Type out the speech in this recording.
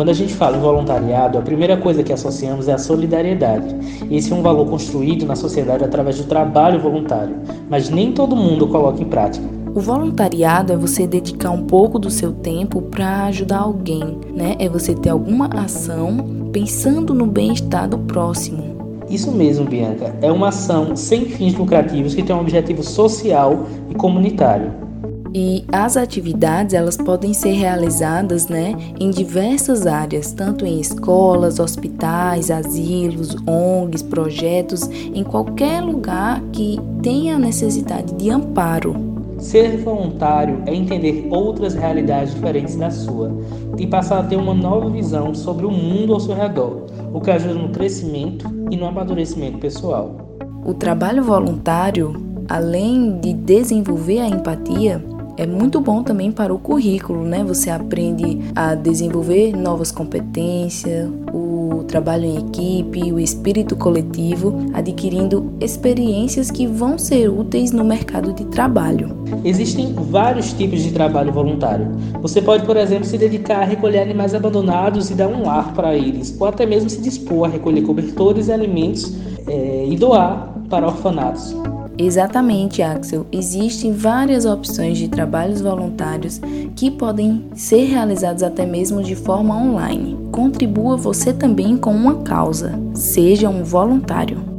Quando a gente fala em voluntariado, a primeira coisa que associamos é a solidariedade. Esse é um valor construído na sociedade através do trabalho voluntário, mas nem todo mundo coloca em prática. O voluntariado é você dedicar um pouco do seu tempo para ajudar alguém, né? É você ter alguma ação pensando no bem-estar do próximo. Isso mesmo, Bianca. É uma ação sem fins lucrativos que tem um objetivo social e comunitário. E as atividades elas podem ser realizadas né, em diversas áreas, tanto em escolas, hospitais, asilos, ONGs, projetos, em qualquer lugar que tenha necessidade de amparo. Ser voluntário é entender outras realidades diferentes da sua e passar a ter uma nova visão sobre o mundo ao seu redor, o que ajuda no crescimento e no amadurecimento pessoal. O trabalho voluntário, além de desenvolver a empatia, é muito bom também para o currículo, né? Você aprende a desenvolver novas competências, o trabalho em equipe, o espírito coletivo, adquirindo experiências que vão ser úteis no mercado de trabalho. Existem vários tipos de trabalho voluntário. Você pode, por exemplo, se dedicar a recolher animais abandonados e dar um lar para eles, ou até mesmo se dispor a recolher cobertores e alimentos é, e doar para orfanatos. Exatamente, Axel. Existem várias opções de trabalhos voluntários que podem ser realizados até mesmo de forma online. Contribua você também com uma causa. Seja um voluntário.